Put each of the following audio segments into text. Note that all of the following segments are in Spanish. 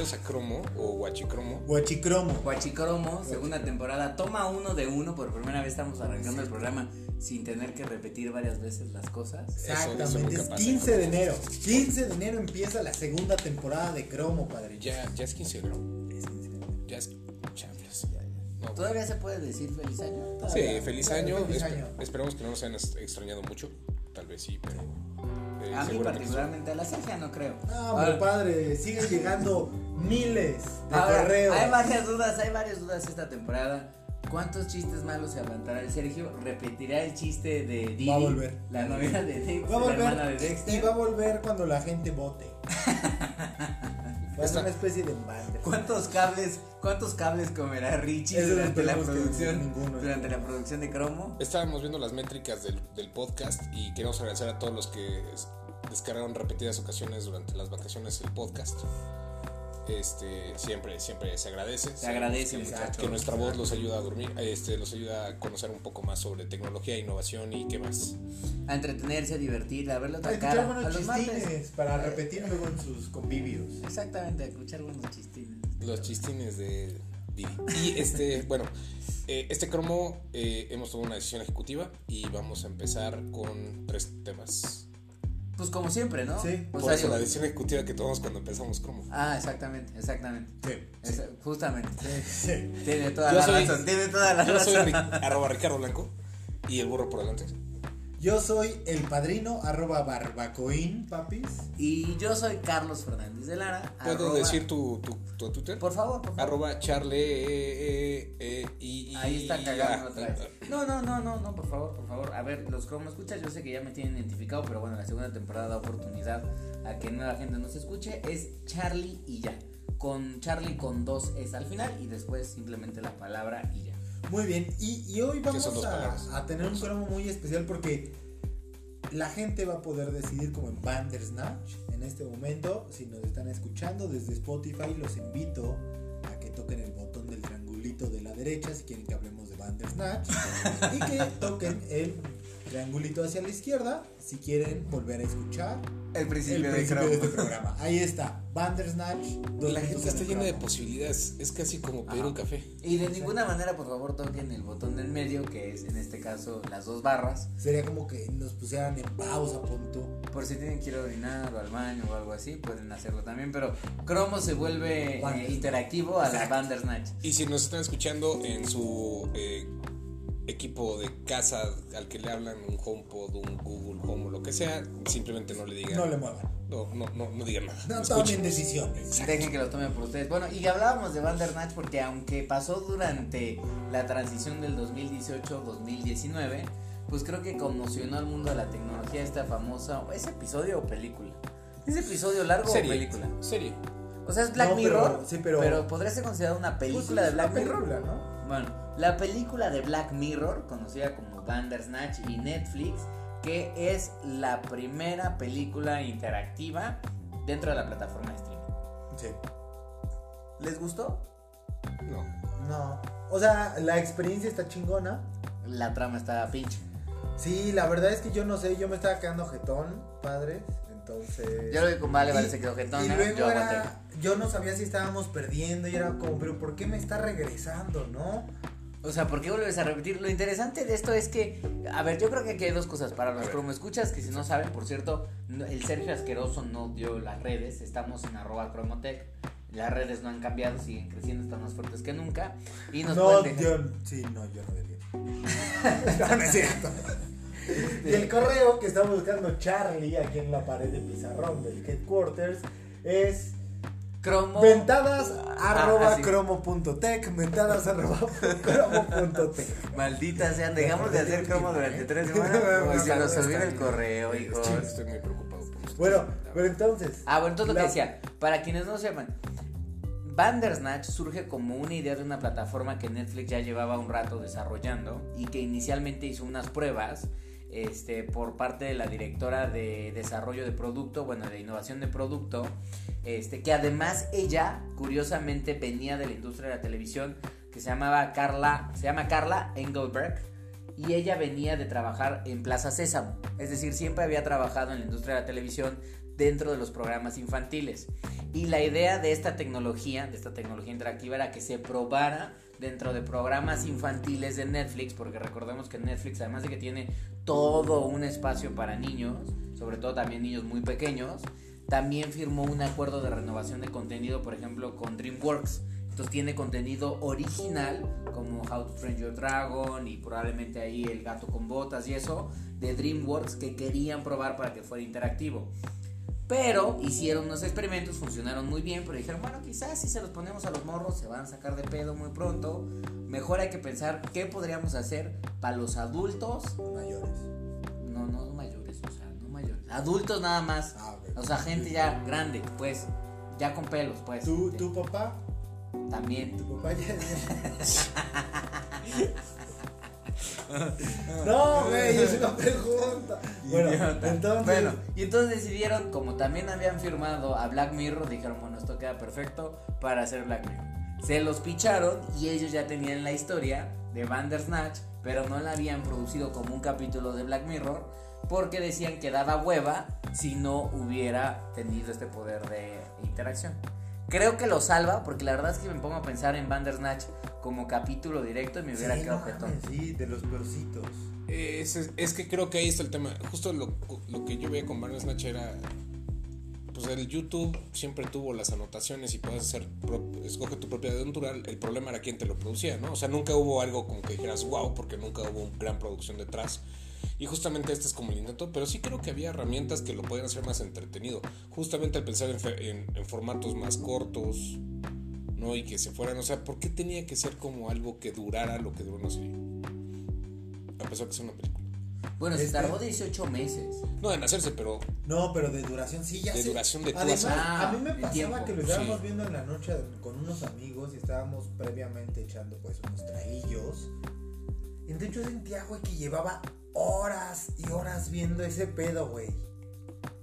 bienvenidos a Cromo o Guachicromo. Guachicromo. Guachicromo, segunda temporada. Toma uno de uno. Por primera vez estamos arrancando el programa sin tener que repetir varias veces las cosas. Exactamente, es 15 de enero. 15 de enero empieza la segunda temporada de Cromo, padre. Ya, ya es 15 de enero. Ya es Champions. No, ¿Todavía se puede decir feliz año? Sí, Todavía, feliz todavía año. feliz año. Esperemos que no nos hayan extrañado mucho. Tal vez sí, pero. eh, A mí particularmente, a la Sergia no creo. No, hombre, Ahora- padre, siguen llegando miles de Ahora, correos. hay varias dudas, hay varias dudas esta temporada. ¿Cuántos chistes malos se aguantará el Sergio? ¿Repetirá el chiste de Didi? Va a volver. La novia de Dexter, Va a la hermana de volver y va a volver cuando la gente vote. Va a ser Esta- una especie de embate. ¿Cuántos cables, cuántos cables comerá Richie Eso durante la producción, ninguno. durante la producción de Cromo? Estábamos viendo las métricas del, del podcast y queremos agradecer a todos los que es- descargaron repetidas ocasiones durante las vacaciones el podcast. Este, siempre, siempre se agradece. Se agradece, que, muchachos. que nuestra voz los ayuda a dormir, este, los ayuda a conocer un poco más sobre tecnología, innovación y qué más. A entretenerse, a divertir, a otra escuchar cara. A los chistines para repetir luego en sus convivios. Exactamente, a escuchar buenos chistines. Los chistines de Didi. Y este, bueno, eh, este cromo eh, hemos tomado una decisión ejecutiva y vamos a empezar con tres temas. Pues como siempre, ¿no? Sí. O Por sea, eso digo- la decisión ejecutiva que tomamos cuando empezamos cromo. Ah, exactamente, exactamente. Sí. Justamente. Sí. Tiene toda Yo la soy- razón, tiene toda la Yo soy razón. Ric- arroba Ricardo Blanco y el burro por delante. Yo soy el padrino arroba barbacoín, papis. Y yo soy Carlos Fernández de Lara. ¿Puedo arroba- decir tu, tu, tu Twitter? Por favor, por favor. Arroba charle eh, eh, y, y- Ahí está cagando ah, otra vez. No, no, no, no, no, por favor, por favor. A ver, los cromo escuchas, yo sé que ya me tienen identificado, pero bueno, la segunda temporada da oportunidad a que nueva gente nos escuche. Es Charlie y ya. Con Charlie con dos es al final y después simplemente la palabra y ya. Muy bien, y, y hoy vamos a, a tener un cromo muy especial porque la gente va a poder decidir como en Bandersnatch en este momento. Si nos están escuchando desde Spotify, los invito a que toquen el botón del triangulito de la derecha si quieren que hablemos de Bandersnatch y que toquen el triangulito hacia la izquierda si quieren volver a escuchar El el principio, principio de este programa. Ahí está, Bandersnatch. La gente en está llena de posibilidades. Es casi como pedir Ajá. un café. Y de ninguna manera, por favor, toquen el botón del medio, que es en este caso las dos barras. Sería como que nos pusieran en pausa, punto. Por si tienen que ir a orinar o al baño o algo así, pueden hacerlo también. Pero Cromo se vuelve eh, interactivo a la Exacto. Bandersnatch. Y si nos están escuchando en su eh, equipo de casa al que le hablan, un HomePod, un Google Home o lo que sea, simplemente no le digan. No le muevan. no, no, no, no digan nada. No Escuchen. tomen decisiones. Dejen que lo tomen por ustedes. Bueno, y hablábamos de Bandersnatch porque aunque pasó durante la transición del 2018-2019, pues creo que conmocionó al mundo de la tecnología esta famosa, ¿es episodio o película? ¿Es episodio largo Serie. o película? Serie. O sea, es Black No, pero- Mirror, sí, pero- podría ser considerada una Pues película sí, de es una Black Mirror. película, ¿no? Bueno, la película de Black Mirror, conocida como Bandersnatch y Netflix, que es la primera película interactiva dentro de la plataforma de streaming. Sí. ¿Les gustó? No. No. O sea, la experiencia está chingona. La trama está pinche. Sí, la verdad es que yo no sé, yo me estaba quedando jetón, padre. Entonces. Yo lo vi con Vale, Vale se quedó Y jetona, luego yo era, yo no sabía si estábamos perdiendo y era como, pero ¿por qué me está regresando, no? O sea, ¿por qué vuelves a repetir? Lo interesante de esto es que, a ver, yo creo que aquí hay dos cosas para los ver. como escuchas, que si no saben, por cierto, el Sergio Asqueroso no dio las redes, estamos en arroba cromotech, las redes no han cambiado, siguen creciendo, están más fuertes que nunca, y nos no, dejar- yo. Sí, no, yo no diría. no, no es cierto. Y el correo que está buscando Charlie aquí en la pared de pizarrón del headquarters es cromo... Ventadas arroba así. cromo.tech, ventadas arroba cromo.tech. Maldita sean, dejamos de hacer cromo durante tres semanas, pues se nos olvida el correo, hijos. Estoy muy preocupado por. Bueno, pero entonces. Ah, bueno, entonces lo que decía, para quienes no sepan, Bandersnatch surge como una idea de una plataforma que Netflix ya llevaba un rato desarrollando y que inicialmente hizo unas pruebas este, por parte de la directora de desarrollo de producto, bueno, de innovación de producto, este, que además ella, curiosamente, venía de la industria de la televisión, que se llamaba Carla, se llama Carla Engelberg, y ella venía de trabajar en Plaza Sésamo, es decir, siempre había trabajado en la industria de la televisión dentro de los programas infantiles. Y la idea de esta tecnología, de esta tecnología interactiva, era que se probara dentro de programas infantiles de Netflix, porque recordemos que Netflix, además de que tiene todo un espacio para niños, sobre todo también niños muy pequeños, también firmó un acuerdo de renovación de contenido, por ejemplo, con DreamWorks. Entonces tiene contenido original, como How to Train Your Dragon y probablemente ahí El gato con botas y eso, de DreamWorks que querían probar para que fuera interactivo. Pero hicieron unos experimentos, funcionaron muy bien, pero dijeron, bueno, quizás si se los ponemos a los morros se van a sacar de pedo muy pronto. Mejor hay que pensar qué podríamos hacer para los adultos. Mayores. No, no mayores, o sea, no mayores. Adultos nada más. Ah. O sea, gente ya grande, pues. Ya con pelos, pues. ¿Tu, tu papá? También. Tu papá ya. no, güey, es una pregunta. Bueno, entonces. Bueno, y entonces decidieron, como también habían firmado a Black Mirror, dijeron, bueno, esto queda perfecto para hacer Black Mirror. Se los picharon y ellos ya tenían la historia de Bandersnatch, pero no la habían producido como un capítulo de Black Mirror, porque decían que daba hueva si no hubiera tenido este poder de interacción. Creo que lo salva, porque la verdad es que me pongo a pensar en Bandersnatch como capítulo directo y me hubiera Sí, quedado no sí, de los peorcitos. Es, es- es que creo que ahí está el tema. Justo lo, lo que yo veía con Bandersnatch era. Pues el YouTube siempre tuvo las anotaciones y puedes hacer. pro- escoge tu propia aventura. El problema era quién te lo producía, ¿no? O sea, nunca hubo algo como que dijeras wow, porque nunca hubo una gran producción detrás. Y justamente este es como el intento, pero sí creo que había herramientas que lo podían hacer más entretenido. Justamente al pensar en, en- en formatos más cortos, ¿no? Y que se fueran, o sea, ¿por qué tenía que ser como algo que durara lo que duró una serie? A pesar de que sea una película. Bueno, se Este- tardó 18 meses. No en hacerse, pero No, pero de duración sí, ya De sé. duración de Además, Ah, a mí me pasaba tiempo, que lo estábamos sí. viendo en la noche con unos amigos y estábamos previamente echando pues unos traguillos. Y entonces yo sentía, güey, que llevaba horas y horas viendo ese pedo, güey.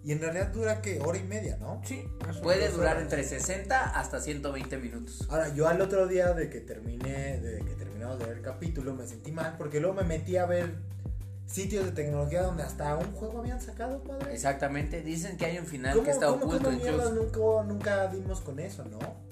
Y en realidad dura que hora y media, ¿no? Sí, puede durar horas. entre 60 hasta 120 minutos. Ahora, yo al otro día de que terminé, de que terminamos de ver el capítulo, me sentí mal porque luego me metí a ver sitios de tecnología donde hasta un juego habían sacado, padre. Exactamente, dicen que hay un final ¿Cómo, que está cómo, oculto cómo incluso. nunca, nunca dimos con eso, no?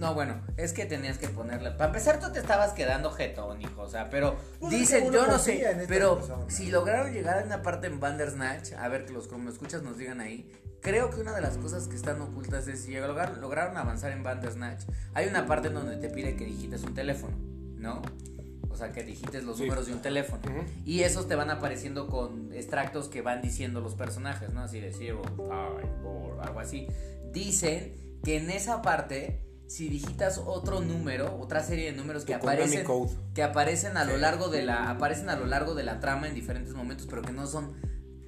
No, bueno, es que tenías que ponerle. Para empezar, tú te estabas quedando jetón, hijo. O sea, pero Pues dicen, yo no sé, pero si lograron llegar a una parte en Bandersnatch, a ver que los como escuchas nos digan ahí. Creo que una de las cosas que están ocultas es si lograron, lograron avanzar en Bandersnatch. Hay una parte en donde te pide que digites un teléfono, ¿no? O sea, que digites los Sí. números de un teléfono. Y esos te van apareciendo con extractos que van diciendo los personajes, ¿no? Así de zero, five, four, algo así. Dicen que en esa parte, si digitas otro número, otra serie de números que aparecen, Code. que aparecen a lo largo de la, aparecen a lo largo de la trama en diferentes momentos, pero que no son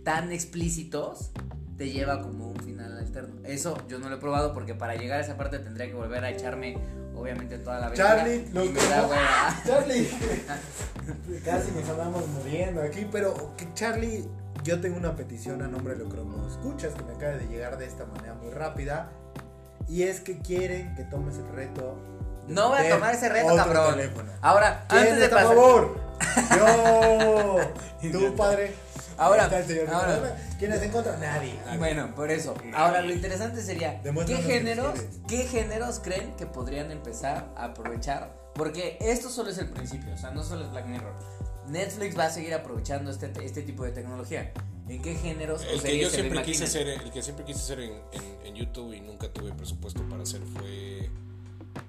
tan explícitos, te lleva como un final alterno. Eso yo no lo he probado porque para llegar a esa parte tendría que volver a echarme, obviamente, toda la aventura. Charlie, y lo me da hueva. Charlie, casi nos andamos muriendo aquí, pero que Charlie, yo tengo una petición a nombre de lo que escuchas que me acaba de llegar de esta manera muy rápida. Y es que quieren que tomes el reto. No voy a tomar ese reto, otro cabrón. teléfono. Ahora, ¿Quién antes de pasar. favor? Yo. Tú, padre. Ahora, ahora. ¿Quién está en contra? Nadie. Bueno, por eso. Ahora, lo interesante sería, ¿qué géneros. ¿qué géneros creen que podrían empezar a aprovechar? Porque esto solo es el principio, o sea, no solo es Black Mirror. Netflix va a seguir aprovechando este, este tipo de tecnología. ¿En qué géneros El que series yo se lo siempre quise hacer, el que siempre quise hacer en, en- en YouTube y nunca tuve presupuesto para hacer fue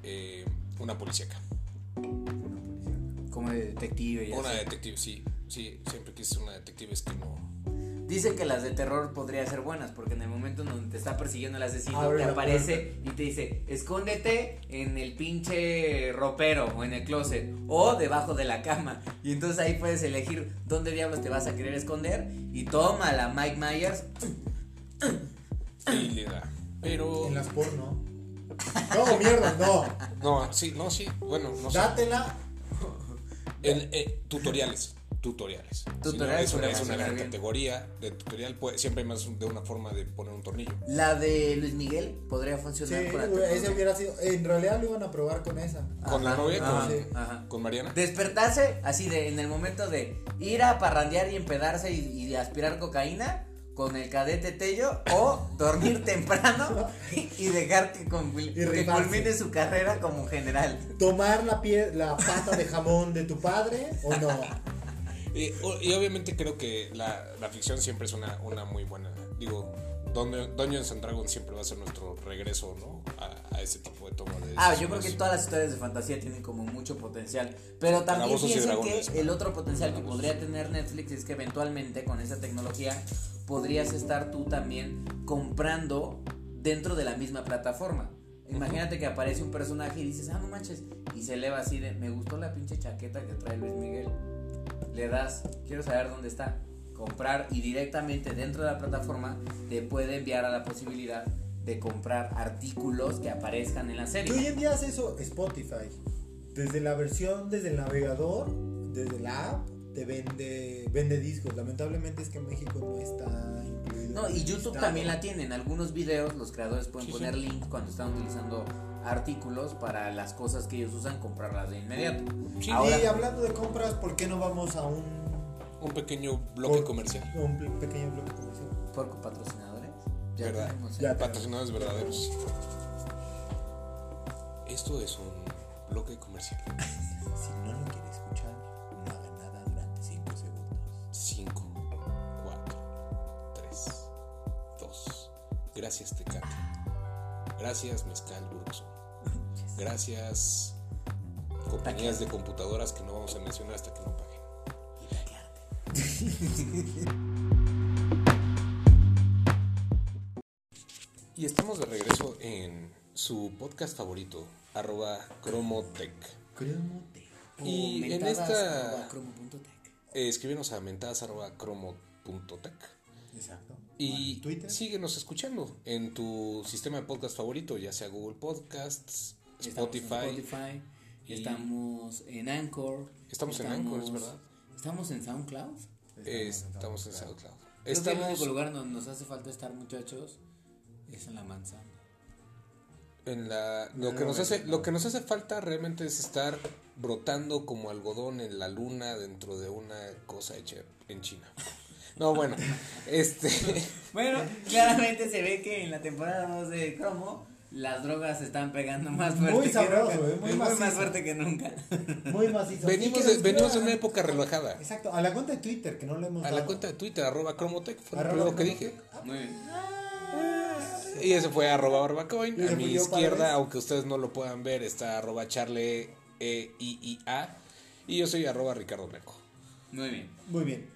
eh, una policíaca. Como de detective y Una así. detective, sí, sí, siempre quise ser una detective, es que no. Dicen que las de terror podrían ser buenas porque en el momento en donde te está persiguiendo el asesino Abre te aparece y te dice escóndete en el pinche ropero o en el closet o debajo de la cama y entonces ahí puedes elegir dónde diablos te vas a querer esconder y toma la Mike Myers Sí, le da. Pero. En las porno. No, mierda, no. No, sí, no, sí. Bueno, no sé. Dátela. En, eh, tutoriales. Tutoriales. Tutoriales Sí, no, es una, es una gran bien. categoría de tutorial. Puede, siempre hay más de una forma de poner un tornillo. la de Luis Miguel podría Sí, funcionar con la güey, ese hubiera sido. En realidad lo iban a probar con esa. Con la Ajá, novia, ajá, con- ajá. Con Mariana. Despertarse así de en el momento de ir a parrandear y empedarse y, y aspirar cocaína con el cadete Tello o dormir temprano y dejar que, que culmine su carrera como general. ¿Tomar la, pie, la pata de jamón de tu padre o no? Y, o- y obviamente creo que la, la ficción siempre es una, una muy buena. Digo, Dun- Dungeons and Dragons siempre va a ser nuestro regreso, ¿no? A, a ese tipo de toma de. Ah, yo creo que todas las historias de fantasía tienen como mucho potencial. Pero también dragones, que el otro potencial que podría tener Netflix es que eventualmente con esa tecnología podrías estar tú también comprando dentro de la misma plataforma. Imagínate que aparece un personaje y dices, ah, no manches, y se eleva así de, me gustó la pinche chaqueta que trae Luis Miguel. Le das, quiero saber dónde está. Comprar y directamente dentro de la plataforma te puede enviar a la posibilidad de comprar artículos que aparezcan en la serie. Hoy en día hace eso Spotify. Desde la versión, desde el navegador, desde la app, te vende, vende discos. Lamentablemente es que en México no está incluido. No, y YouTube listado. también la tiene. En algunos videos los creadores pueden Sí, sí. poner links cuando están utilizando artículos para las cosas que ellos usan, comprarlas de inmediato. Sí, Ahora- y hablando de compras, ¿por qué no vamos a un, Un pequeño bloque Por- comercial. un pe- pequeño bloque comercial? Por patrocinadores. ¿Verdad? tenemos. Ya. Patrocinadores verdaderos. Esto es un bloque comercial. Si no lo quiere escuchar, no haga nada durante 5 segundos. 5, 4, 3, 2. Gracias, Tecate. Gracias, Mezcal Bruxo. Gracias, compañías de computadoras que no vamos a mencionar hasta que no paguen. Y estamos de regreso en su podcast favorito, arroba Cromotech. Cromote. O Y en esta- cromo.tech. Eh, escríbenos a mentadas arroba cromo.tech. Exacto. Y ¿En Twitter. síguenos escuchando en tu sistema de podcast favorito, ya sea Google Podcasts, Estamos en Spotify. Y- estamos en Anchor. Estamos en Anchor, es verdad. Estamos en SoundCloud. Estamos en SoundCloud. Creo que el único lugar donde nos hace falta estar, muchachos, es en la manzana. en la lo No, que nos no, hace lo que nos hace falta realmente es estar brotando como algodón en la luna dentro de una cosa hecha en China. No, bueno, este Bueno, claramente se ve que en la temporada 2 de Cromo las drogas se están pegando más fuerte Muy que nunca. eh, muy macizo. más fuerte que nunca. Muy macizo. venimos de, nos venimos de escriban- una época relajada. Exacto, a la cuenta de Twitter que no le hemos A la cuenta de Twitter, arroba Cromotech, fue lo primero que dije. Muy bien. Y ese fue arroba barbacoin. A mi izquierda, aunque ustedes no lo puedan ver, está arroba charle e i i a. Y yo soy arroba Ricardo Meco. Muy bien. Muy bien.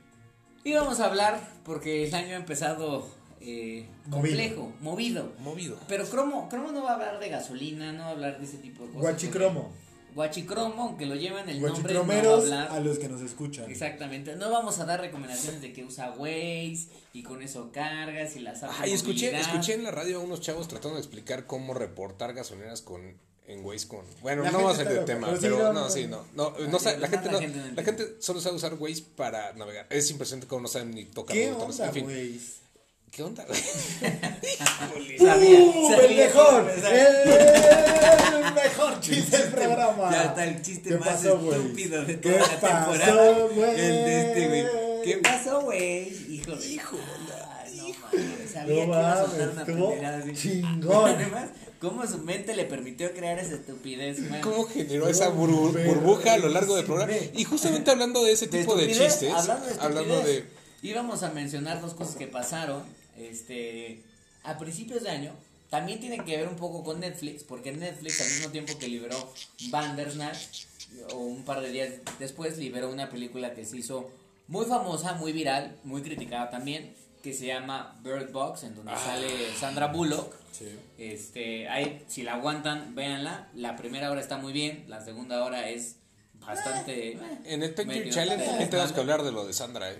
Y vamos a hablar, porque el año ha empezado eh, complejo, movido. Movido. Pero Cromo, Cromo no va a hablar de gasolina, no va a hablar de ese tipo de cosas. Guachicromo. Guachicromo, aunque lo llevan el nombre, no va a hablar. a los que nos escuchan. Exactamente, no vamos a dar recomendaciones de que usa Waze y con eso cargas y las Ay, escuché, escuché en la radio a unos chavos tratando de explicar cómo reportar gasolineras con en Waze con. Bueno, La no vamos a salir de está tema, pero, pero sí, no, no, no, sí, no. no. No, no sabe- la la gente no, gente no la gente solo sabe usar Waze para navegar. Es impresionante cómo no saben ni tocar ¿Qué onda, En fin, güey? ¿qué onda? güey? Sabía, ¡Uh, sabía el mejor! empezar. ¡El mejor chiste del programa! Ya está el chiste ¿Qué más pasó, estúpido de ¿Qué toda la pasó, temporada. güey? El de este, güey. ¿Qué pasó, güey? Hijo de. Hijo no mames, sabía No que iba a soltar una chingón. Además, cómo su mente le permitió crear esa estupidez, man. ¿Cómo generó esa bur- burbuja a lo largo del programa? Y justamente hablando de ese De tipo de chistes, hablando de, hablando estupidez, de. íbamos a mencionar dos cosas que pasaron este a principios de año también tienen que ver un poco con Netflix porque Netflix al mismo tiempo que liberó Bandersnatch o un par de días después liberó una película que se hizo muy famosa muy viral muy criticada también que se llama Bird Box en donde Ah. sale Sandra Bullock Sí. este, ahí, si la aguantan, véanla. La primera hora está muy bien, la segunda hora es bastante. eh, En el Thank You medio Challenge también tenemos que hablar de lo de Sandra, ¿eh?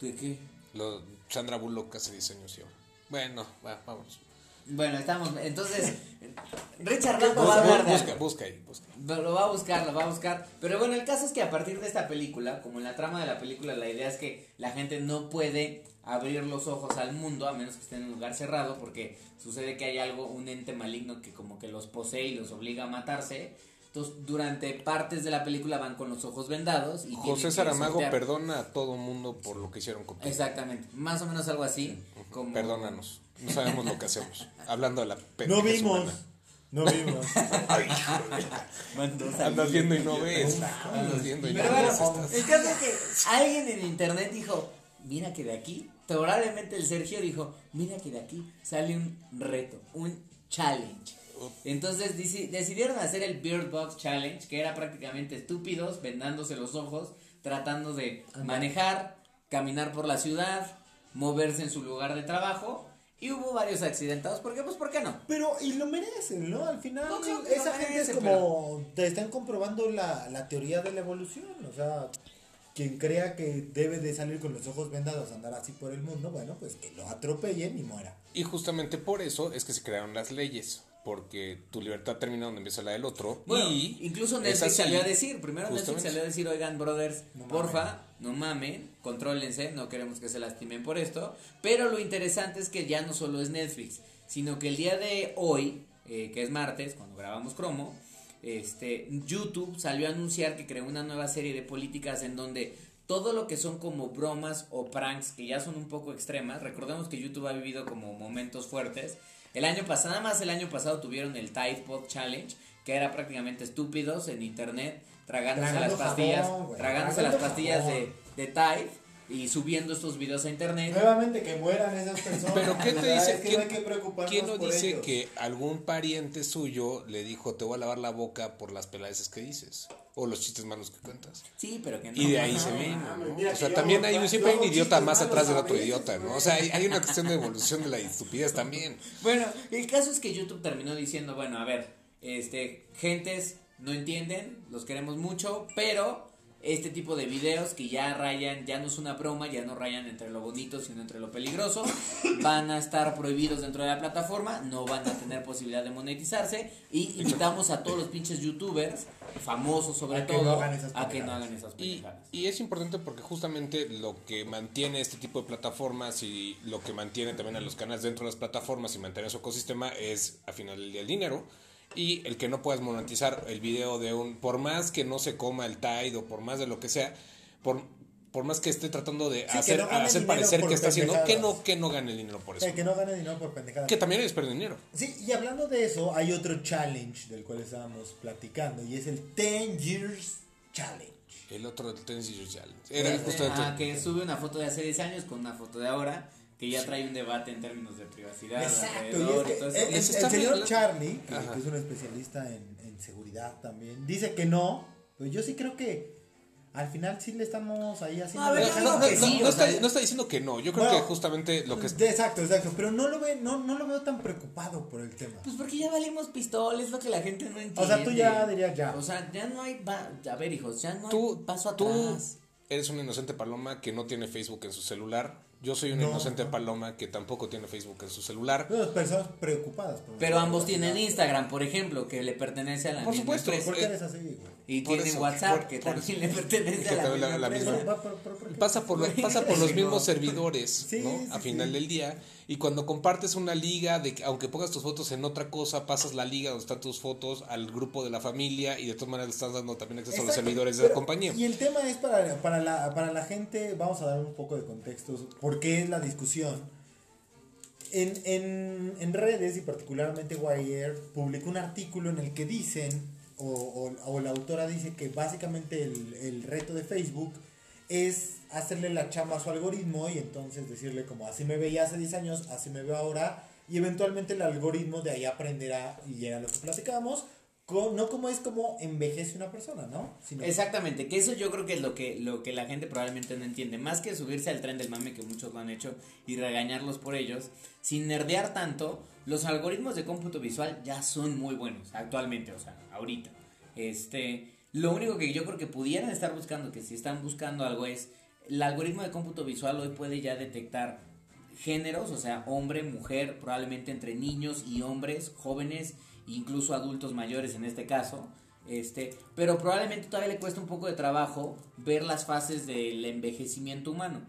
¿De qué? Lo, Sandra Bullock hace 10 años yo. Bueno, va, vamos. Bueno, estamos. Entonces, Richard Rambo va a hablar de busca, busca ahí, busca. Lo va a buscar, lo va a buscar. Pero bueno, el caso es que a partir de esta película, como en la trama de la película, la idea es que la gente no puede abrir los ojos al mundo a menos que esté en un lugar cerrado porque sucede que hay algo, un ente maligno que como que los posee y los obliga a matarse. Entonces, durante partes de la película van con los ojos vendados. Y José Saramago sortear. perdona a todo mundo por lo que hicieron contigo. Exactamente, más o menos algo así. Como... Perdónanos. No sabemos lo que hacemos. Hablando de la No vimos. humana. No vimos. Mandó Andas viendo y no ves. Andas viendo y no Pero ves. bueno, Estás- el caso es que alguien en internet dijo, mira que de aquí, probablemente el Sergio dijo, mira que de aquí sale un reto, un challenge. Entonces decidieron hacer el Beard Box Challenge, que era prácticamente estúpidos, vendándose los ojos, tratando de manejar, caminar por la ciudad, moverse en su lugar de trabajo. Y hubo varios accidentados, ¿por qué? Pues ¿por qué no? Pero, y lo merecen, ¿no? Al final, No, claro que esa gente es como. Te están comprobando la, la teoría de la evolución. O sea, quien crea que debe de salir con los ojos vendados, andar así por el mundo, bueno, pues que lo atropellen y muera. Y justamente por eso es que se crearon las leyes. Porque tu libertad termina donde empieza la del otro. Bueno, y incluso Netflix salió a decir, primero Netflix salió a decir, oigan, brothers, No porfa, no mamen, contrólense, no queremos que se lastimen por esto. Pero lo interesante es que ya no solo es Netflix, sino que el día de hoy, eh, que es martes, cuando grabamos Cromo, este, YouTube salió a anunciar que creó una nueva serie de políticas en donde todo lo que son como bromas o pranks que ya son un poco extremas, recordemos que YouTube ha vivido como momentos fuertes. El año pasado, nada más el año pasado tuvieron el Tide Pod Challenge, que era prácticamente estúpidos en internet, tragándose Tragando las pastillas, jabón, güey, tragándose las pastillas de, de Tide y subiendo estos videos a internet. Nuevamente que mueran esas personas. Pero ¿qué te dice? es que ¿Quién, no hay que preocuparnos quién no por dice ellos. que algún pariente suyo le dijo te voy a lavar la boca por las peladeces que dices? O los chistes malos que cuentas. Sí, pero que no. Y de ahí se viene, mames, ¿no? mira O sea, también hago- hay siempre hay un idiota más atrás del otro idiota, ¿no? O sea, hay, hay una cuestión de evolución de la estupidez también. Bueno, el caso es que YouTube terminó diciendo, bueno, a ver, este, gentes no entienden, los queremos mucho, pero este tipo de videos que ya rayan, ya no es una broma, ya no rayan entre lo bonito, sino entre lo peligroso, van a estar prohibidos dentro de la plataforma, no van a tener posibilidad de monetizarse y invitamos a todos los pinches youtubers, famosos sobre A que todo, no hagan esas a que no hagan esas Y, y es importante porque justamente lo que mantiene este tipo de plataformas y lo que mantiene también a los canales dentro de las plataformas y mantener su ecosistema es al final del día el dinero. Y el que no puedas monetizar el video de un, por más que no se coma el Tide o por más de lo que sea, por, por más que esté tratando de hacer, no hacer parecer que está haciendo, que no, que no gane el dinero por eso. sea, que no gane dinero por pendejadas. Que también es perder dinero. Sí, y hablando de eso, hay otro challenge del cual estábamos platicando y es el 10 Years Challenge. El otro del Tennis Years Challenge. Era Este, justamente- ah, que sube una foto de hace 10 años con una foto de ahora, que ya trae un debate en términos de privacidad. Exacto, y alrededor es y todo que eso. el, Les el está señor Charlie, que, que es un especialista en, en seguridad también, dice que no, pero yo sí creo que al final sí le estamos ahí haciendo... a ver, No, no, sí, no está, no está diciendo que no. Yo creo Bueno, que justamente lo que es Exacto, exacto, pero no lo, ve, no, no lo veo tan preocupado por el tema. Pues porque ya valimos pistola, es lo que la gente no entiende. O sea, tú ya dirías ya. O sea, ya no hay. va- a ver, hijos, ya no hay tú, paso tú atrás. eres una inocente paloma que no tiene Facebook en su celular. Yo soy una No. inocente paloma que tampoco tiene Facebook en su celular. Las personas preocupadas. Por Pero ambos tienen Instagram, por ejemplo, que le pertenece a la Por misma supuesto, empresa. ¿Por qué eres así, güey? Y Por tienen eso, WhatsApp, por- que por también eso. le pertenece Que a la la- la empresa. misma. Pasa por, los, pasa por los mismos servidores, Sí, ¿no? sí, a final sí. del día. Y cuando compartes una liga, de que aunque pongas tus fotos en otra cosa, pasas la liga donde están tus fotos al grupo de la familia y de todas maneras le estás dando también acceso a los servidores de la compañía. Y el tema es para, para, la, para la gente, vamos a dar un poco de contexto, por qué es la discusión. En, en, en redes y particularmente Wire publicó un artículo en el que dicen, o, o, o la autora dice que básicamente el, el reto de Facebook es hacerle la chamba a su algoritmo y entonces decirle como así me veía hace 10 años, así me veo ahora y eventualmente el algoritmo de ahí aprenderá y era lo que platicábamos, no como es como envejece una persona, ¿no? Exactamente, que eso yo creo que es lo que, lo que la gente probablemente no entiende. Más que subirse al tren del mame, que muchos lo han hecho, y regañarlos por ellos, sin nerdear tanto, los algoritmos de cómputo visual ya son muy buenos actualmente, o sea, ahorita. Este, lo único que yo creo que pudieran estar buscando, que si están buscando algo es, el algoritmo de cómputo visual hoy puede ya detectar géneros, o sea, hombre, mujer, probablemente entre niños y hombres, jóvenes, incluso adultos mayores en este caso. Este, pero probablemente todavía le cuesta un poco de trabajo ver las fases del envejecimiento humano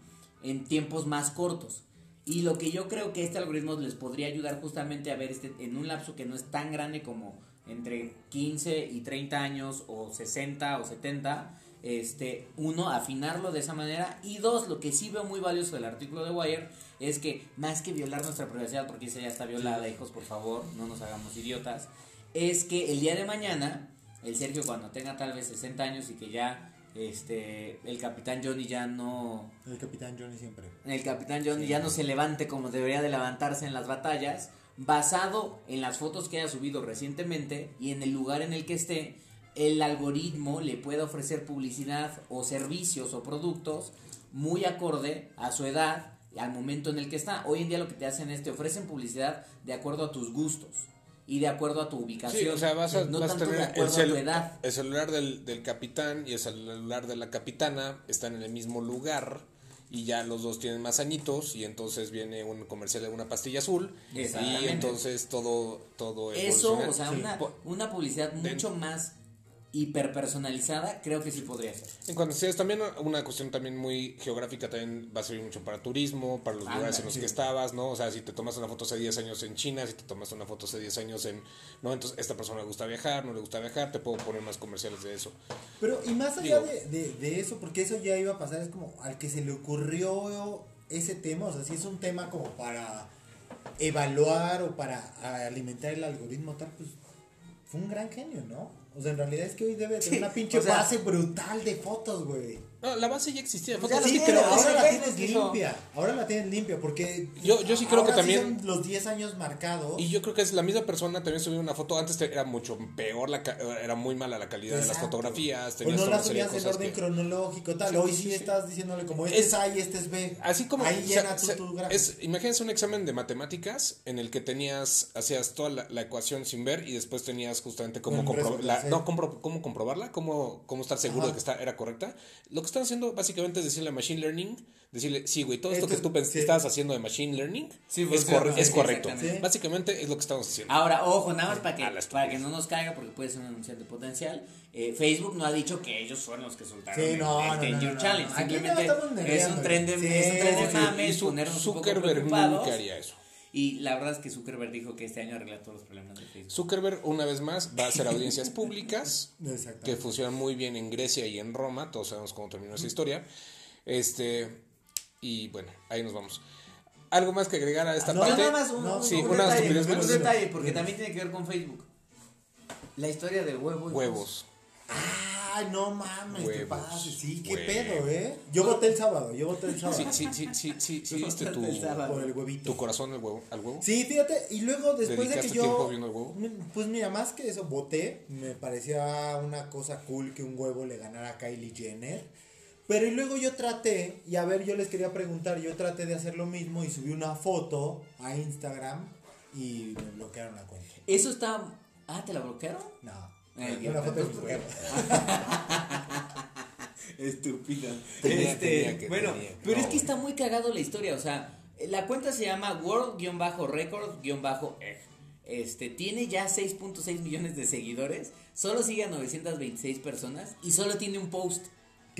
en tiempos más cortos. Y lo que yo creo que este algoritmo les podría ayudar justamente a ver este en un lapso que no es tan grande como entre 15 y 30 años o 60 o 70, este, uno, afinarlo de esa manera y dos, lo que sí veo muy valioso del artículo de Wire es que más que violar nuestra privacidad, porque esa ya está violada, hijos, por favor, no nos hagamos idiotas, es que el día de mañana, el Sergio cuando tenga tal vez 60 años y que ya este el capitán Johnny ya no El capitán Johnny siempre. el capitán Johnny ya no se levante como debería de levantarse en las batallas, basado en las fotos que haya subido recientemente y en el lugar en el que esté, el algoritmo le puede ofrecer publicidad o servicios o productos muy acorde a su edad y al momento en el que está. Hoy en día lo que te hacen es te ofrecen publicidad de acuerdo a tus gustos y de acuerdo a tu ubicación. Sí, o sea, vas a, no vas a tanto de el, acuerdo a tu edad. el celular del, del capitán y el celular de la capitana están en el mismo lugar y ya los dos tienen más añitos y entonces viene un comercial de una pastilla azul y entonces todo todo Eso, evoluciona. o sea, Sí. una, una publicidad mucho más hiperpersonalizada, creo que sí podría ser. En cuanto a ustedes, también una cuestión también muy geográfica también va a servir mucho para turismo, para los Anda, lugares en los sí. que estabas, ¿no? O sea, si te tomas una foto hace 10 años en China, si te tomas una foto hace 10 años en... No, entonces esta persona le gusta viajar, no le gusta viajar, te puedo poner más comerciales de eso. Pero, y más allá Digo- de, de, de eso, porque eso ya iba a pasar, es como al que se le ocurrió ese tema, o sea, si es un tema como para evaluar o para alimentar el algoritmo tal, pues fue un gran genio, ¿no? O sea, en realidad es que hoy debe tener Sí, una pinche o sea- base brutal de fotos, güey. No, la base ya existía. Sí, que ahora la tienes hizo- limpia. Ahora la tienes limpia porque. Yo- yo sí creo ahora que también- los 10 años marcados. Y yo creo que es la misma persona también subió una foto. Antes te- era mucho peor, la ca- era muy mala la calidad de las fotografías. O Tenías no toda la una serie de subías en orden que- cronológico, tal. Sí, Hoy sí, estás diciéndole como este es, Es- A y este es B. Así como Ahí o sea, llena tu gráfico. es, imagínense un examen de matemáticas en el que tenías, hacías toda la, la ecuación sin ver y después tenías justamente cómo, compro- la- no, compro- cómo comprobarla, cómo, cómo estar seguro Ajá. de que está, era correcta. Lo que están haciendo básicamente es decirle a Machine Learning, decirle, sí, güey, todo esto, Esto que tú sí. estabas haciendo de Machine Learning Sí, pues, es, corre- sí, es correcto. Básicamente es lo que estamos haciendo. Ahora, ojo, nada más para que, para que no nos caiga, porque puede ser un anunciante potencial. eh, Facebook no ha dicho que ellos fueron los que soltaron Sí, el, no, el no, 10 no, Challenge. Simplemente es un tren de, Sí, es un tren de sí, mames, ponernos un poco preocupados. nunca haría eso. Y la verdad es que Zuckerberg dijo que este año arregla todos los problemas de Facebook. Zuckerberg, una vez más, va a hacer audiencias públicas Exacto. que funcionan muy bien en Grecia y en Roma. Todos sabemos cómo terminó esa historia. Este, y bueno, ahí nos vamos. ¿Algo más que agregar a esta No, parte? nada más un, No, un- sí, un detalle, un porque también tiene que ver con Facebook. La historia del huevo. hijos. Huevos. Ay, no mames, Huevos, pases. Sí, qué huevos. pedo, ¿eh? Yo voté el sábado, yo voté el sábado. Sí, sí, sí, sí, sí, sí, diste tu. Por el huevito. tu corazón al huevo. Al huevo. Sí, fíjate, y luego después de que ¿Dedicaste yo. tiempo viendo el huevo? Pues mira, más que eso, voté. Me parecía una cosa cool que un huevo le ganara a Kylie Jenner. Pero y luego yo traté, y a ver, yo les quería preguntar, yo traté de hacer lo mismo y subí una foto a Instagram y me bloquearon la cuenta. Eso está. Ah, ¿te la bloquearon? No. Eh, una foto de. Estúpido. Tenía, Este, tenía que- bueno, tenía. pero No, es que está muy cagado la historia. O sea, la cuenta se llama World-Record-Egg. Este, tiene ya 6.6 millones de seguidores. Solo sigue a 926 personas. Y solo tiene un post.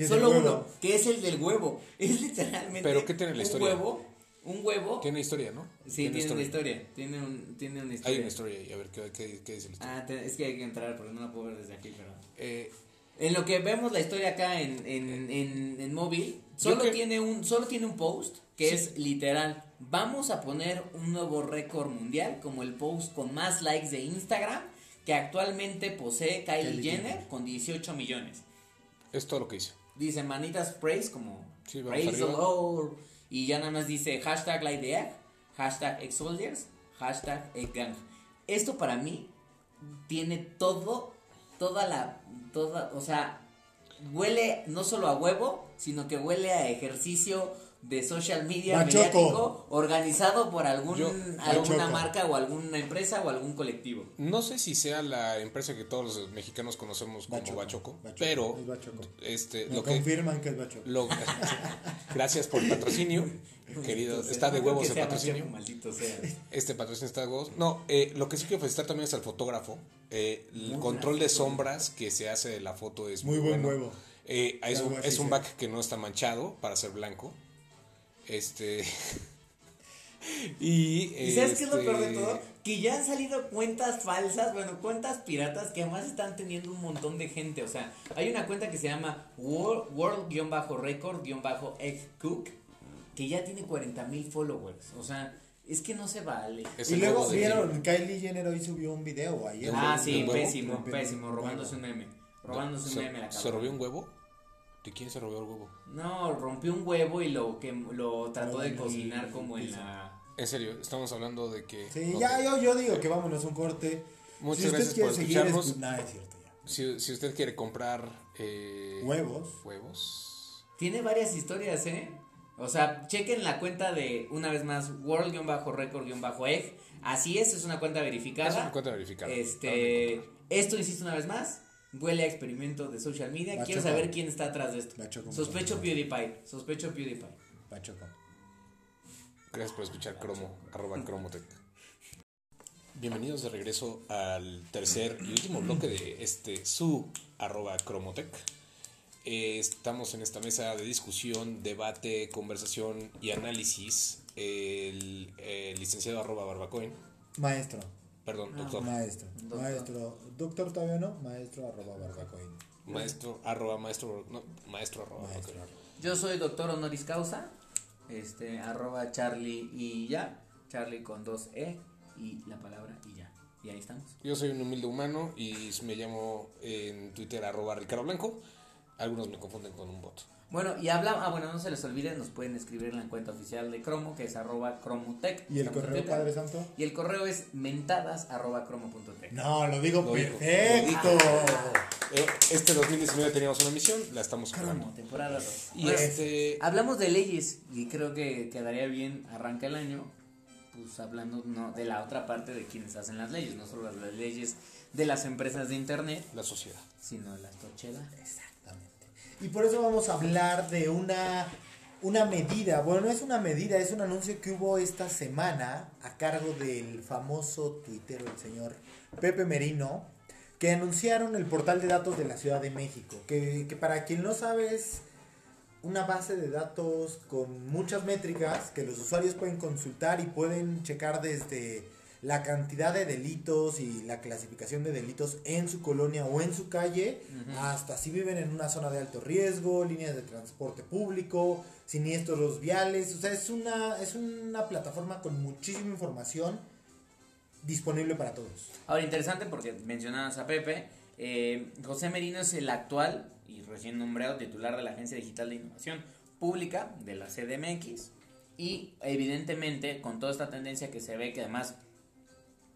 Solo uno, que es el del huevo. Es literalmente. ¿Pero qué tiene la un historia? huevo. Un huevo. Tiene historia, ¿no? sí, tiene una historia. Tiene, un, tiene una historia. Hay una historia ahí. A ver, ¿qué, qué, qué dice la historia? Ah, te- es que hay que entrar porque no la puedo ver desde aquí, pero. Eh, En lo que vemos la historia acá en, en, en, en móvil, solo que- tiene un solo tiene un post que Sí. es literal. Vamos a poner un nuevo récord mundial como el post con más likes de Instagram que actualmente posee Kylie, Kylie Jenner, Jenner. con 18 millones. es todo lo que hice. Dice manitas praise como Sí, vamos praise the. Lord. Y ya nada más dice hashtag egg, hashtag ex soldiers, hashtag egg gang. Esto para mí tiene todo, toda la, toda, o sea, huele no solo a huevo, sino que huele a ejercicio de social media Bachoco. mediático organizado por algún, Yo- alguna Bachoco. marca o alguna empresa o algún colectivo. No sé si sea la empresa que todos los mexicanos conocemos como Bachoco, Bachoco, Bachoco, pero es Bachoco. este Me lo que confirman que es bacho. lo gracias por el patrocinio, querido, está de huevos el patrocinio. Bachoco, maldito sea. Este patrocinio está de huevos. No, eh, lo que sí quiero felicitar también es al fotógrafo. Eh, el Muy control de sombras que se hace de la foto es Muy muy, buen bueno. huevo. Eh, es, un, es back que no está manchado para ser blanco. Este Y, ¿Y sabes qué es lo peor de este, todo? Que ya han salido cuentas falsas, bueno, cuentas piratas que además están teniendo un montón de gente. O sea, hay una cuenta que se llama World-Record-Egg que ya tiene 40 mil followers. O sea, es que no se vale. Es y luego vieron, Kylie Jenner hoy subió un video ayer. Ah, ¿El sí, pésimo, pésimo, robándose un meme. Robándose un ¿Se, meme la ¿Se robió un huevo? ¿De quién se robió el huevo? No, rompió un huevo y lo que lo trató de cocinar como en la En serio, estamos hablando de que. Sí, ya yo, yo digo que vámonos a un corte. Muchas si usted gracias por escucharnos. Nah, es cierto ya. Si, si usted quiere comprar eh, Huevos. huevos, Tiene varias historias, ¿eh? O sea, chequen la cuenta de, una vez más, world-record-egg. Así es, es una cuenta verificada. es una cuenta verificada. Este, esto insisto una vez más, huele a experimento de social media. Quiero saber quién está atrás de esto. Sospecho. PewDiePie, sospecho PewDiePie. Pachoco. Gracias por escuchar Cromo, arroba Cromotech. Bienvenidos de regreso al tercer y último bloque de este su arroba Cromotech. Eh, estamos en esta mesa de discusión, debate, conversación y análisis. El, el licenciado arroba Barbacoin, Maestro. Perdón, Ah, doctor. Maestro. Doctor. Maestro. Doctor todavía no. Maestro arroba barbacoin. Maestro, arroba maestro, no, maestro arroba Maestro. Yo soy doctor honoris causa, este, arroba Charlie y ya, Charlie con dos E y la palabra y ya. Y ahí estamos. Yo soy un humilde humano y me llamo en Twitter arroba Ricardo Blanco. Algunos me confunden con un bot. Bueno, y habla, ah, bueno, no se les olvide, nos pueden escribir en la cuenta oficial de Cromo, que es arroba cromotech. ¿Y el correo, Twitter. Padre Santo? Y el correo es mentadas arroba cromo.tech. No, lo digo Lo perfecto. Eh, Este 2019 teníamos una misión, la estamos Cromo, temporada 2. Y este. Hablamos de leyes y creo que quedaría bien, arranca el año, pues hablando no, de la otra parte de quienes hacen las leyes, no solo las leyes de las empresas de internet, La sociedad. sino las tochelas. Exactamente. Y por eso vamos a hablar de una, una medida. Bueno, no es una medida, es un anuncio que hubo esta semana a cargo del famoso tuitero, el señor Pepe Merino, que anunciaron el portal de datos de la Ciudad de México. Que, que para quien no sabe es una base de datos con muchas métricas que los usuarios pueden consultar y pueden checar desde la cantidad de delitos y la clasificación de delitos en su colonia o en su calle, hasta si viven en una zona de alto riesgo, líneas de transporte público, siniestros viales, o sea, es una, es una plataforma con muchísima información disponible para todos. Ahora, interesante porque mencionabas a Pepe, eh, José Merino es el actual y recién nombrado titular de la Agencia Digital de Innovación Pública de la CDMX y evidentemente con toda esta tendencia que se ve que además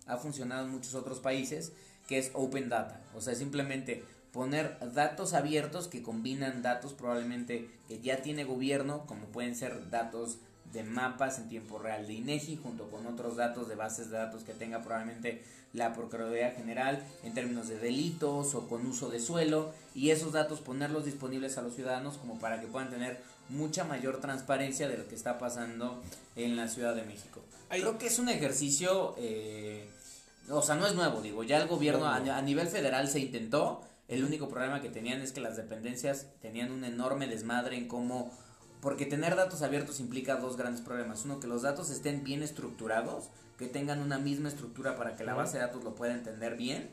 ha funcionado en muchos otros países, que es Open Data. O sea, simplemente poner datos abiertos que combinan datos probablemente que ya tiene gobierno, como pueden ser datos de mapas en tiempo real de INEGI, junto con otros datos de bases de datos que tenga probablemente la Procuraduría General en términos de delitos o con uso de suelo, y esos datos ponerlos disponibles a los ciudadanos como para que puedan tener mucha mayor transparencia de lo que está pasando en la Ciudad de México. Creo que es un ejercicio, eh, o sea, no es nuevo, digo, ya el gobierno No, a- no. A, nivel federal se intentó, el único problema que tenían es que las dependencias tenían un enorme desmadre en cómo, porque tener datos abiertos implica dos grandes problemas, uno que los datos estén bien estructurados, que tengan una misma estructura para que la base de datos lo pueda entender bien,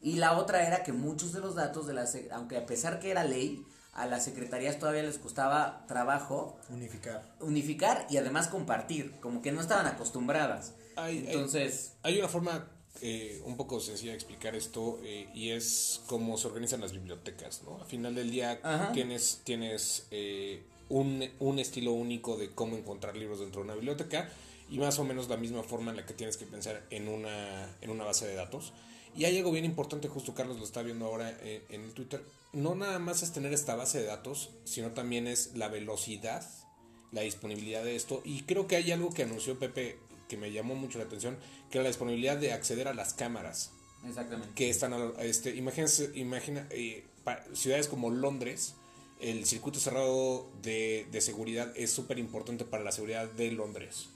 y la otra era que muchos de los datos de la, sec- aunque a pesar que era ley, a las secretarías todavía les costaba trabajo Unificar. unificar y además compartir, como que no estaban acostumbradas. Hay, hay- Entonces, hay una forma eh, un poco sencilla explicar esto eh, y es cómo se organizan las bibliotecas, ¿no? Al final del día Ajá. tienes, tienes eh, un, un estilo único de cómo encontrar libros dentro de una biblioteca y más o menos la misma forma en la que tienes que pensar en una, en una base de datos. Y hay algo bien importante, justo Carlos lo está viendo ahora en el Twitter. No nada más es tener esta base de datos, sino también es la velocidad, la disponibilidad de esto. Y creo que hay algo que anunció Pepe que me llamó mucho la atención, que era la disponibilidad de acceder a las cámaras exactamente. que están, este, imagínense, imagina, eh, pa- ciudades como Londres, el circuito cerrado de, de seguridad es súper importante para la seguridad de Londres.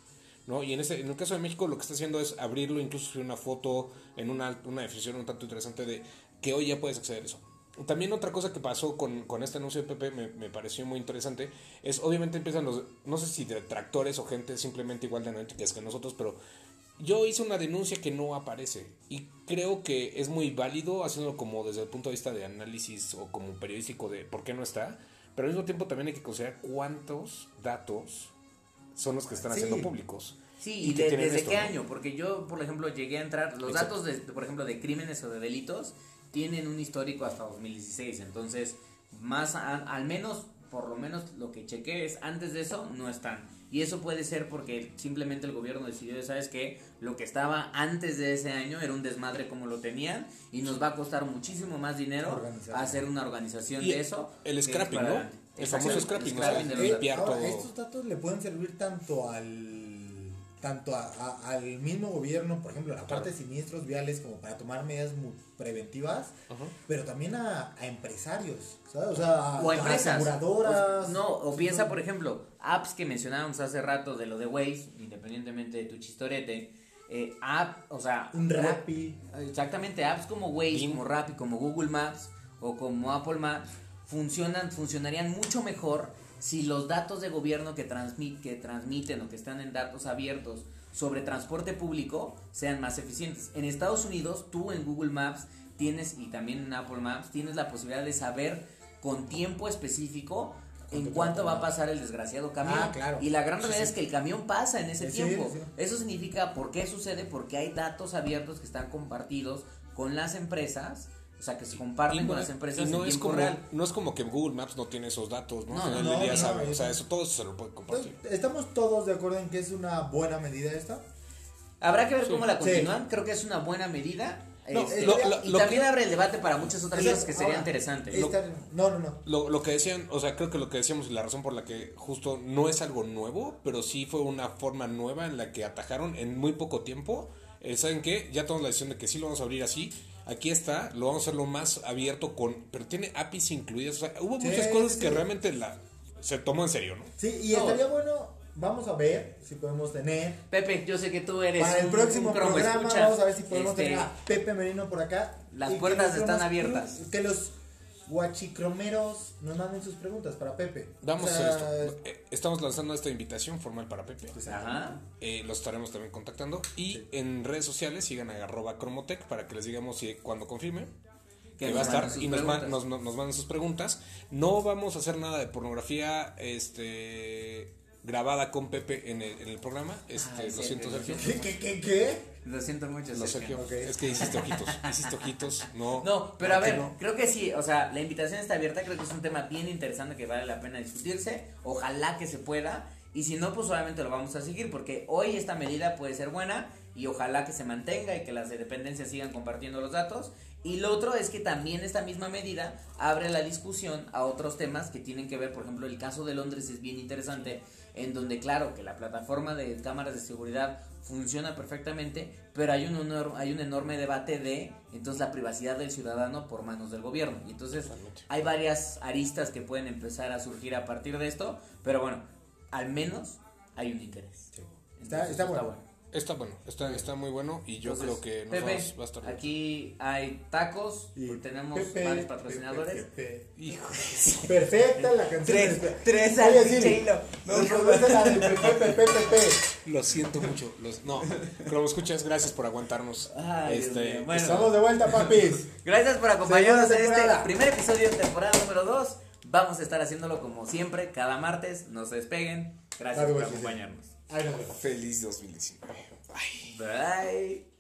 ¿no? Y en, este, en el caso de México lo que está haciendo es abrirlo, incluso subir una foto en una, una definición un tanto interesante de que hoy ya puedes acceder a eso. También otra cosa que pasó con, con este anuncio de Pepe me, me pareció muy interesante es obviamente empiezan los, no sé si detractores o gente simplemente igual de analíticas que nosotros, pero yo hice una denuncia que no aparece y creo que es muy válido haciéndolo como desde el punto de vista de análisis o como periodístico de por qué no está, pero al mismo tiempo también hay que considerar cuántos datos son los que están Sí. haciendo públicos. Sí, y de- desde esto, qué ¿no? año, porque yo, por ejemplo, llegué a entrar, los Exacto. datos, de, por ejemplo, de crímenes o de delitos tienen un histórico hasta 2016, entonces, más, a- al menos, por lo menos lo que chequé es, antes de eso, no están. Y eso puede ser porque simplemente el gobierno decidió, ¿sabes qué? Lo que estaba antes de ese año era un desmadre como lo tenían y nos va a costar muchísimo más dinero Organizar. hacer una organización Y de eso. el scrapping, ¿no? El famoso scrapping, o sea, scrapping de los eh, datos. limpiar ahora, todo. estos datos le pueden servir tanto al tanto a- a- al mismo gobierno, por ejemplo, la parte de siniestros viales como para tomar medidas mu- preventivas, Ajá. pero también a, a empresarios, ¿sabes? O sea, o a empresas. aseguradoras. O- no, o piensa, por ejemplo, apps que mencionábamos hace rato de lo de Waze, independientemente de tu chistorete. Eh, app, o sea, un Rappi. Exactamente, apps como Waze, como Rappi, como Google Maps o como Apple Maps funcionan, funcionarían mucho mejor si los datos de gobierno que, transmi- que transmiten o que están en datos abiertos sobre transporte público sean más eficientes. En Estados Unidos, tú en Google Maps tienes, y también en Apple Maps, tienes la posibilidad de saber con tiempo específico en ¿Cuánto va a pasar el desgraciado camión. Ah, claro. Y la gran realidad sí. es que el camión pasa en ese Sí, tiempo. Eso significa por qué sucede, porque hay datos abiertos que están compartidos con las empresas, o sea, que se comparten Y con no- las empresas y no en es tiempo como real. no es como que Google Maps no tiene esos datos no, No, no, del día no, sabe, no, o sea eso- todo se lo puede compartir ¿Estamos todos de acuerdo en que es una buena medida esta? Habrá que ver Sí. cómo la Sí. continúan, creo que es una buena medida. No, este, lo- lo- y lo también que- abre el debate para muchas otras cosas que sería Ahora, interesante. no, no, no. Lo, lo que decían, o sea, creo que lo que decíamos y la razón por la que justo no es algo nuevo, pero sí fue una forma nueva en la que atajaron en muy poco tiempo. Eh, ¿Saben qué? Ya tomamos la decisión de que sí lo vamos a abrir así. Aquí está, lo vamos a hacerlo más abierto con... Pero tiene APIs incluidas. O sea, hubo Sí, muchas cosas sí. que realmente la, se tomó en serio, ¿no? Sí, y No. estaría bueno, vamos a ver si podemos tener Pepe, yo sé que tú eres Para el un- próximo un programa escucha. vamos a ver si podemos Este, tener a Pepe Merino por acá. Las puertas están abiertas. Que los guachicromeros nos manden sus preguntas para Pepe. Vamos O sea, esto. Eh, Estamos lanzando esta invitación formal para Pepe. pues, Ajá. Eh, los estaremos también contactando. Y en redes sociales sigan a arroba cromotech para que les digamos si cuando confirme Que va a estar y nos, man- nos, nos- nos manden sus preguntas. No vamos a hacer nada de pornografía este grabada con Pepe en el, en el programa. Este, Ay, lo siento, Sergio. ¿Qué, qué, qué, qué? Lo siento mucho, Lo Sergio. Sergio. Ok. Es que hiciste ojitos. Hiciste ojitos. No. No, pero a ¿por qué ver, no? creo que sí, o sea, la invitación está abierta, creo que es un tema bien interesante que vale la pena discutirse, ojalá que se pueda, y si no, pues obviamente lo vamos a seguir, porque hoy esta medida puede ser buena y ojalá que se mantenga y que las dependencias sigan compartiendo los datos, y lo otro es que también esta misma medida abre la discusión a otros temas que tienen que ver, por ejemplo, el caso de Londres es bien interesante, en donde claro que la plataforma de cámaras de seguridad funciona perfectamente, pero hay un, hay un enorme debate de entonces la privacidad del ciudadano por manos del gobierno. Y entonces hay varias aristas que pueden empezar a surgir a partir de esto, pero bueno, al menos hay un interés. Está, Entonces, está bueno. Está bueno. Está, está muy bueno. Y yo Entonces, creo que nos Pepe, vamos- va a estar bien. aquí hay tacos, Y tenemos Pepe, varios patrocinadores. Pepe, Pepe. Hijo. Perfecta la canción. Tres, de- tres al. No, nos no, la de Pepe, Pepe, Pepe. Lo siento mucho. Los, no, como escuchas, gracias por aguantarnos. Ay, este. Bueno. Estamos de vuelta, papis. Gracias por acompañarnos en este primer episodio, temporada número 2. Vamos a estar haciéndolo como siempre, cada martes. No se despeguen. Gracias por acompañarnos. Feliz 2019. Bye. Bye.